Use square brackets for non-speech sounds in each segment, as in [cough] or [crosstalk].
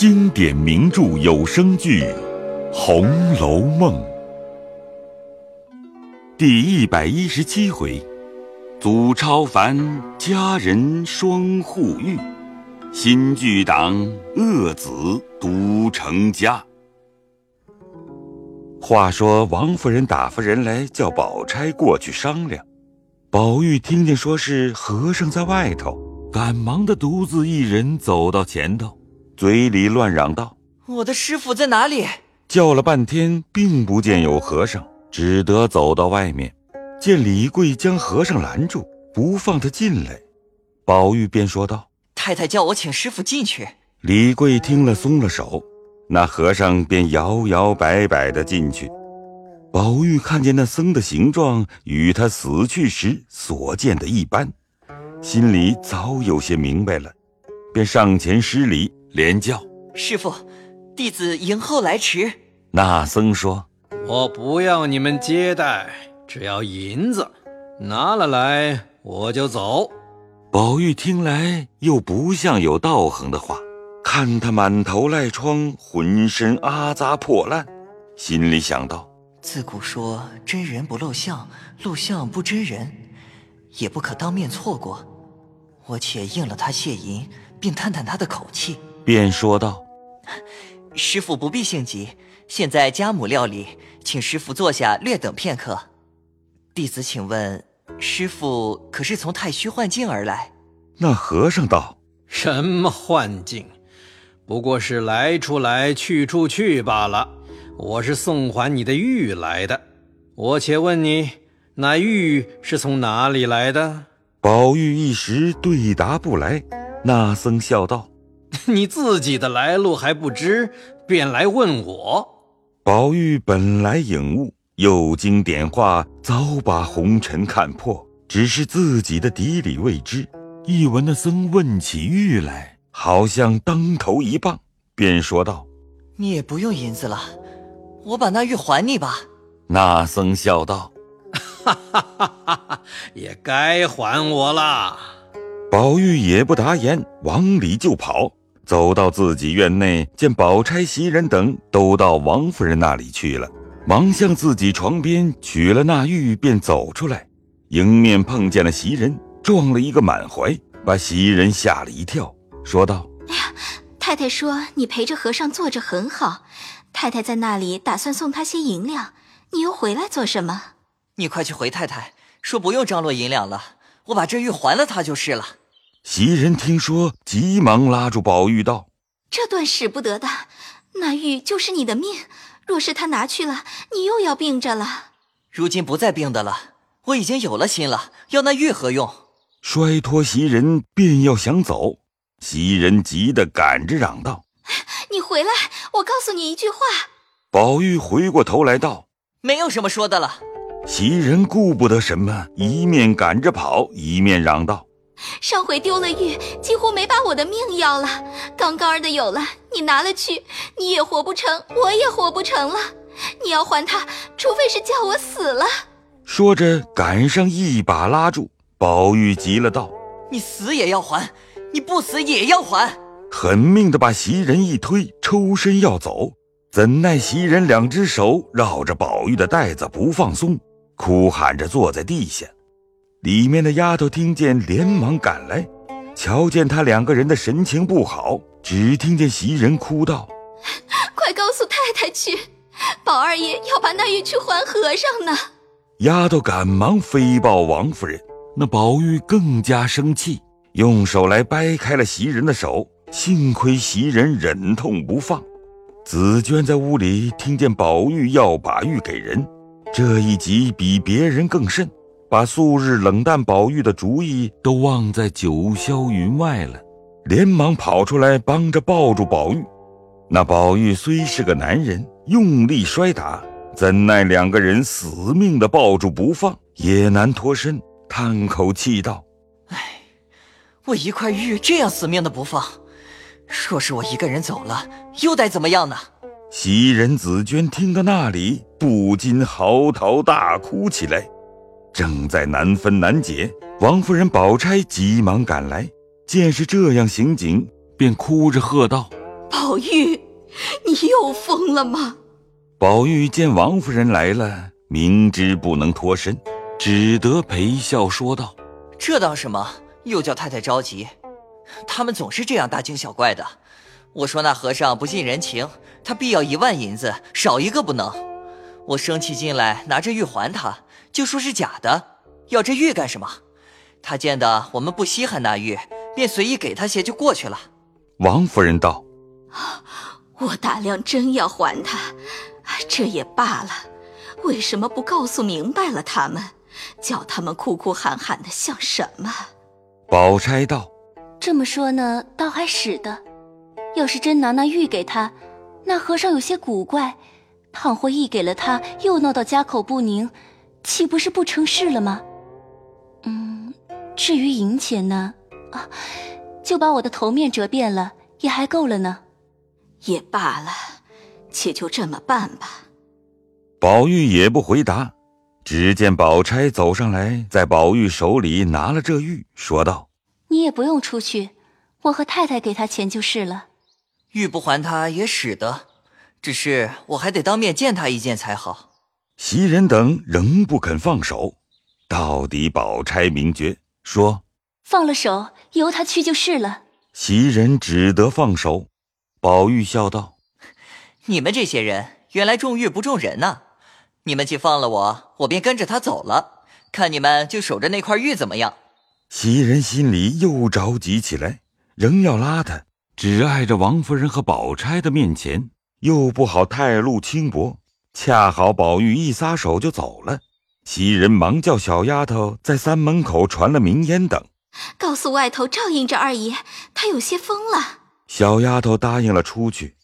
经典名著有声剧《红楼梦》第一百一十七回：祖超凡佳人双护玉，新剧党恶子独成家。话说王夫人打发人来叫宝钗过去商量，宝玉听见说是和尚在外头。赶忙的独自一人走到前头，嘴里乱嚷道：“我的师傅在哪里？”叫了半天，并不见有和尚，只得走到外面，见李贵将和尚拦住，不放他进来。宝玉便说道：“太太叫我请师傅进去。”李贵听了，松了手，那和尚便摇摇摆摆的进去。宝玉看见那僧的形状与他死去时所见的一般。心里早有些明白了，便上前施礼，连叫：“师傅，弟子迎候来迟。”那僧说：“我不要你们接待，只要银子，拿了来我就走。”宝玉听来又不像有道行的话，看他满头赖疮，浑身阿扎破烂，心里想到：自古说真人不露相，露相不真人，也不可当面错过。我且应了他谢银，并探探他的口气，便说道：“师傅不必性急，现在家母料理，请师傅坐下略等片刻。弟子请问，师傅可是从太虚幻境而来？”那和尚道：“什么幻境？不过是来处来，去处去罢了。我是送还你的玉来的。我且问你，那玉是从哪里来的？”宝玉一时对答不来，那僧笑道：“ [laughs] 你自己的来路还不知，便来问我。”宝玉本来颖悟，又经点化，早把红尘看破，只是自己的底里未知。一闻那僧问起玉来，好像当头一棒，便说道：“你也不用银子了，我把那玉还你吧。”那僧笑道。哈哈哈哈哈！也该还我了。宝玉也不答言，往里就跑。走到自己院内，见宝钗、袭人等都到王夫人那里去了，忙向自己床边取了那玉，便走出来，迎面碰见了袭人，撞了一个满怀，把袭人吓了一跳，说道：“哎呀，太太说你陪着和尚坐着很好，太太在那里打算送他些银两，你又回来做什么？”你快去回太太，说不用张罗银两了，我把这玉还了他就是了。袭人听说，急忙拉住宝玉道：“这段使不得的，那玉就是你的命，若是他拿去了，你又要病着了。如今不再病的了，我已经有了心了，要那玉何用？”摔脱袭人，便要想走，袭人急得赶着嚷道：“你回来，我告诉你一句话。”宝玉回过头来道：“没有什么说的了。”袭人顾不得什么，一面赶着跑，一面嚷道：“上回丢了玉，几乎没把我的命要了。刚刚儿的有了，你拿了去，你也活不成，我也活不成了。你要还他，除非是叫我死了。”说着，赶上一把拉住宝玉，急了道：“你死也要还，你不死也要还！”狠命的把袭人一推，抽身要走，怎奈袭人两只手绕着宝玉的带子不放松。哭喊着坐在地下，里面的丫头听见，连忙赶来，瞧见他两个人的神情不好，只听见袭人哭道：“快告诉太太去，宝二爷要把那玉去还和尚呢。”丫头赶忙飞报王夫人，那宝玉更加生气，用手来掰开了袭人的手，幸亏袭人忍痛不放。紫娟在屋里听见宝玉要把玉给人。这一急比别人更甚，把素日冷淡宝玉的主意都忘在九霄云外了，连忙跑出来帮着抱住宝玉。那宝玉虽是个男人，用力摔打，怎奈两个人死命的抱住不放，也难脱身，叹口气道：“哎，我一块玉这样死命的不放，若是我一个人走了，又得怎么样呢？”袭人、紫娟听到那里，不禁嚎啕大哭起来，正在难分难解。王夫人、宝钗急忙赶来，见是这样刑景，便哭着喝道：“宝玉，你又疯了吗？宝玉见王夫人来了，明知不能脱身，只得陪笑说道：“这当什么？又叫太太着急。他们总是这样大惊小怪的。我说那和尚不近人情，他必要一万银子，少一个不能。我生气进来，拿着玉还他，就说是假的。要这玉干什么？他见得我们不稀罕那玉，便随意给他些就过去了。”王夫人道：“我大量真要还他，这也罢了。为什么不告诉明白了他们，叫他们哭哭喊喊的像什么？”宝钗道：“这么说呢，倒还使得。要是真拿那玉给他，那和尚有些古怪。倘或一给了他，又闹到家口不宁，岂不是不成事了吗？嗯，至于银钱呢，啊，就把我的头面折遍了，也还够了呢。也罢了，且就这么办吧。”宝玉也不回答。只见宝钗走上来，在宝玉手里拿了这玉，说道：“你也不用出去，我和太太给他钱就是了。玉不还他也使得，只是我还得当面见他一见才好。”袭人等仍不肯放手，到底宝钗明觉，说：“放了手，由他去就是了。”袭人只得放手。宝玉笑道：“你们这些人，原来重玉不重人呐！”你们既放了我，我便跟着他走了。看你们就守着那块玉怎么样？袭人心里又着急起来，仍要拉他，只碍着王夫人和宝钗的面前，又不好太露轻薄。恰好宝玉一撒手就走了，袭人忙叫小丫头在三门口传了名烟等，告诉外头照应着二爷，他有些疯了。小丫头答应了出去，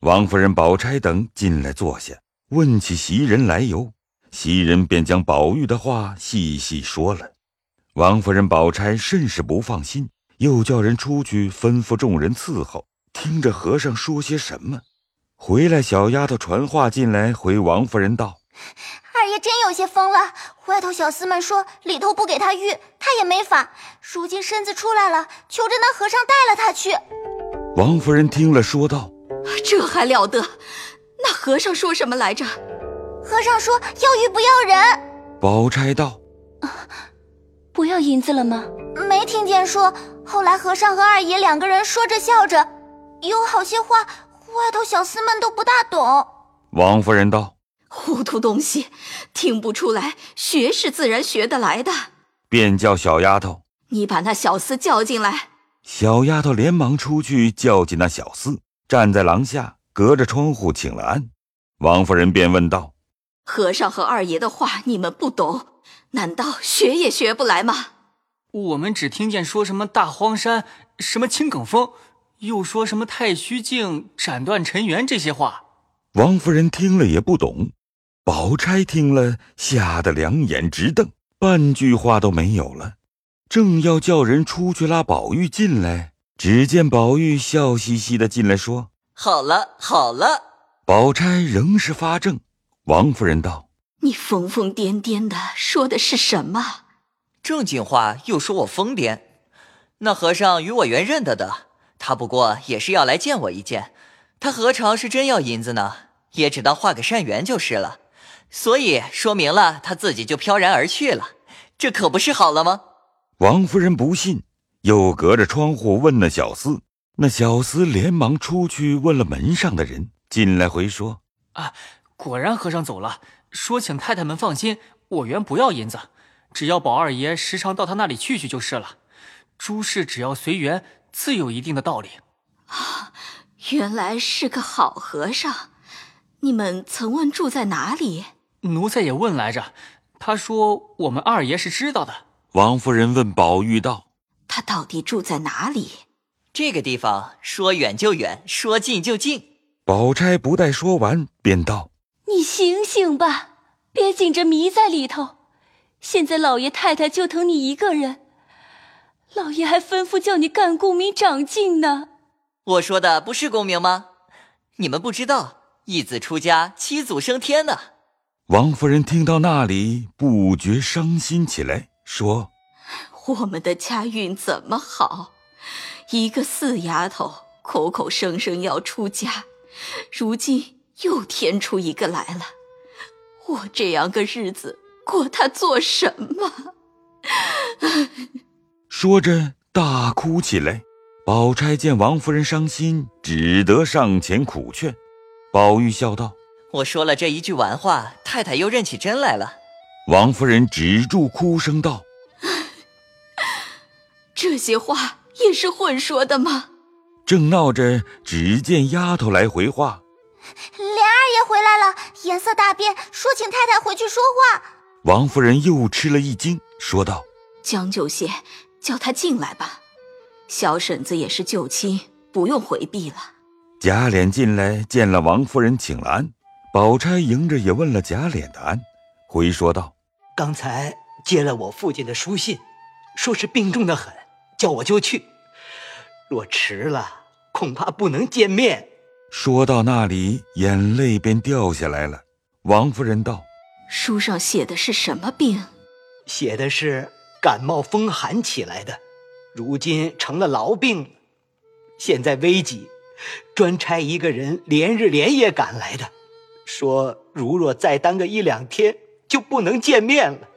王夫人、宝钗等进来坐下。问起袭人来由，袭人便将宝玉的话细细说了。王夫人、宝钗甚是不放心，又叫人出去吩咐众人伺候，听着和尚说些什么。回来，小丫头传话进来，回王夫人道：“二爷真有些疯了。外头小厮们说里头不给他玉，他也没法。如今身子出来了，求着那和尚带了他去。”王夫人听了，说道：“这还了得！”那和尚说什么来着？和尚说要玉不要人。宝钗道：“啊不要银子了吗？”没听见说。后来和尚和二爷两个人说着笑着，有好些话，外头小厮们都不大懂。王夫人道：“糊涂东西，听不出来，学是自然学得来的。”便叫小丫头：“你把那小厮叫进来。”小丫头连忙出去叫进那小厮，站在廊下。隔着窗户请了安，王夫人便问道：“和尚和二爷的话你们不懂，难道学也学不来吗？”我们只听见说什么大荒山，什么青埂峰，又说什么太虚境斩断尘缘这些话。王夫人听了也不懂，宝钗听了吓得两眼直瞪，半句话都没有了。正要叫人出去拉宝玉进来，只见宝玉笑嘻嘻的进来说。好了好了，宝钗仍是发怔。王夫人道：“你疯疯癫癫的说的是什么？正经话又说我疯癫。那和尚与我原认得的，他不过也是要来见我一见，他何尝是真要银子呢？也只当画个善缘就是了。所以说明了他自己就飘然而去了，这可不是好了吗？”王夫人不信，又隔着窗户问那小厮。那小厮连忙出去问了门上的人，进来回说：“啊，果然和尚走了，说请太太们放心，我原不要银子，只要宝二爷时常到他那里去去就是了。诸事只要随缘，自有一定的道理。”啊，原来是个好和尚。你们曾问住在哪里？奴才也问来着，他说我们二爷是知道的。王夫人问宝玉道：“他到底住在哪里？”这个地方说远就远，说近就近。宝钗不待说完，便道：“你醒醒吧，别紧着迷在里头。现在老爷太太就疼你一个人，老爷还吩咐叫你干功名长进呢。我说的不是功名吗？你们不知道，一子出家，七祖升天呢。”王夫人听到那里，不觉伤心起来，说：“我们的家运怎么好？”一个四丫头口口声声要出家，如今又添出一个来了。我这样个日子过，她做什么？说着大哭起来。宝钗见王夫人伤心，只得上前苦劝。宝玉笑道：“我说了这一句玩话，太太又认起真来了。”王夫人止住哭声道：“ [laughs] 这些话也是混说的吗？”正闹着，只见丫头来回话：“莲二爷回来了，颜色大变，说请太太回去说话。”王夫人又吃了一惊，说道：“将就些，叫他进来吧。”小婶子也是旧亲，不用回避了。贾琏进来见了王夫人，请了安。宝钗迎着也问了贾琏的安，回说道：“刚才接了我父亲的书信，说是病重的很，叫我就去。若迟了，恐怕不能见面。”说到那里，眼泪便掉下来了。王夫人道：“书上写的是什么病？写的是感冒风寒起来的。”如今成了痨病，现在危急，专差一个人连日连夜赶来的，说如若再耽搁一两天，就不能见面了。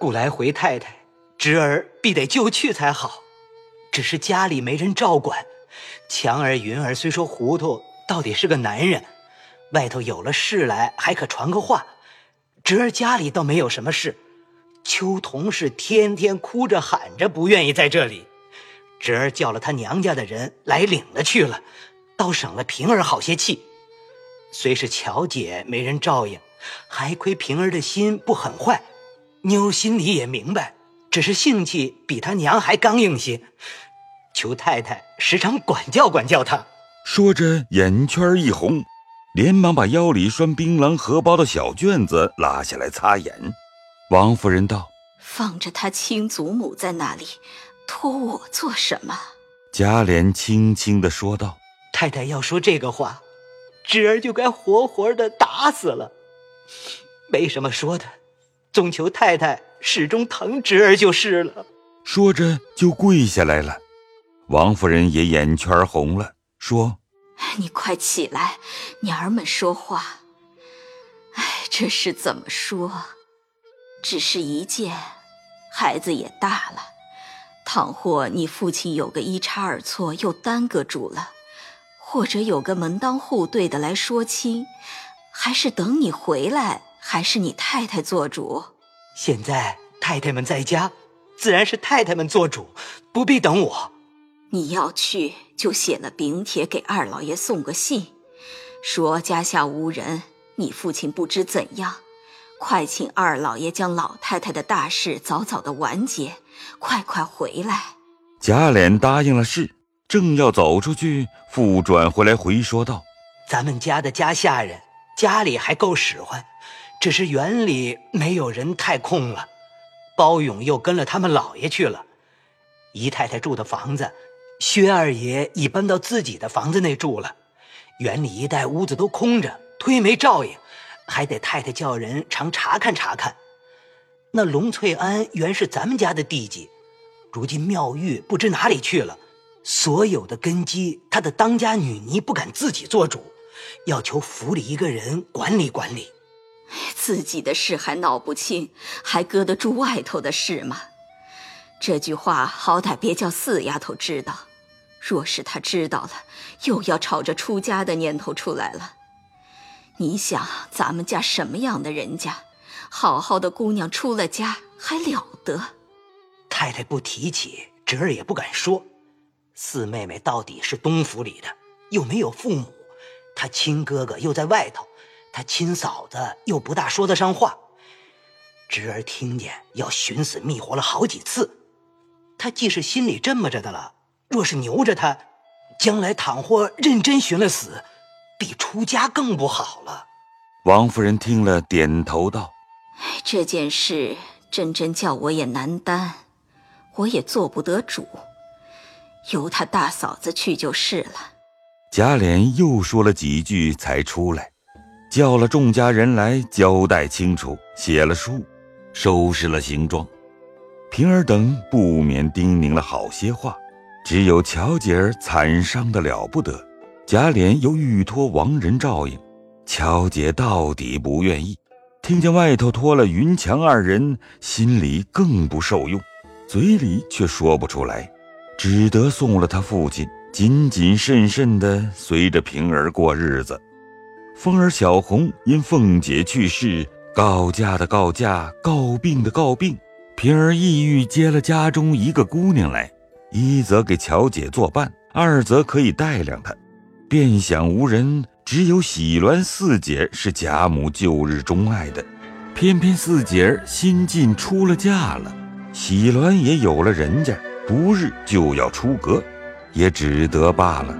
故来回太太，侄儿必得就去才好，只是家里没人照管。强儿、云儿虽说糊涂，到底是个男人，外头有了事来还可传个话。侄儿家里倒没有什么事。秋桐是天天哭着喊着不愿意在这里，侄儿叫了他娘家的人来领了去了，倒省了平儿好些气。虽是巧姐没人照应，还亏平儿的心不很坏，妞心里也明白，只是性气比他娘还刚硬些，求太太时常管教管教他。说着眼圈一红，连忙把腰里拴槟榔荷包的小卷子拉下来擦眼。王夫人道：“放着他亲祖母在那里，托我做什么？”贾琏轻轻的说道：“太太要说这个话，侄儿就该活活的打死了。没什么说的，总求太太始终疼侄儿就是了。”说着就跪下来了。王夫人也眼圈红了，说：“你快起来，娘儿们说话。哎，这是怎么说？”只是一件，孩子也大了。倘或你父亲有个一差二错，又耽搁住了，或者有个门当户对的来说亲，还是等你回来，还是你太太做主？现在太太们在家，自然是太太们做主，不必等我。你要去，就写了禀帖给二老爷送个信，说家下无人，你父亲不知怎样。快请二老爷将老太太的大事早早的完结，快快回来。贾琏答应了事，正要走出去，复转回来回说道：“咱们家的家下人家里还够使唤，只是园里没有人太空了。包勇又跟了他们老爷去了，姨太太住的房子，薛二爷已搬到自己的房子内住了。园里一带屋子都空着，推没照应。”还得太太叫人常查看查看。那龙翠庵原是咱们家的地基，如今妙玉不知哪里去了，所有的根基，他的当家女尼不敢自己做主，要求府里一个人管理管理。自己的事还闹不清，还搁得住外头的事吗？这句话好歹别叫四丫头知道，若是她知道了，又要吵着出家的念头出来了。你想咱们家什么样的人家？好好的姑娘出了家还了得？太太不提起，侄儿也不敢说。四妹妹到底是东府里的，又没有父母，她亲哥哥又在外头，她亲嫂子又不大说得上话。侄儿听见要寻死觅活了好几次，他既是心里这么着的了，若是牛着他，将来倘或认真寻了死。比出家更不好了。王夫人听了，点头道：“这件事真真叫我也难担，我也做不得主，由他大嫂子去就是了。”贾琏又说了几句，才出来，叫了众家人来交代清楚，写了书，收拾了行装。平儿等不免叮咛了好些话，只有巧姐儿惨伤的了不得，贾琏又欲托亡人照应，乔姐到底不愿意。听见外头托了云强二人，心里更不受用，嘴里却说不出来，只得送了他父亲，谨谨慎慎地随着平儿过日子。凤儿、小红因凤姐去世，告假的告假，告病的告病。平儿意欲接了家中一个姑娘来，一则给乔姐作伴，二则可以带量她。便想无人。只有喜鸾四姐是贾母旧日钟爱的，偏偏四姐儿新近出了嫁了，喜鸾也有了人家，不日就要出阁，也只得罢了。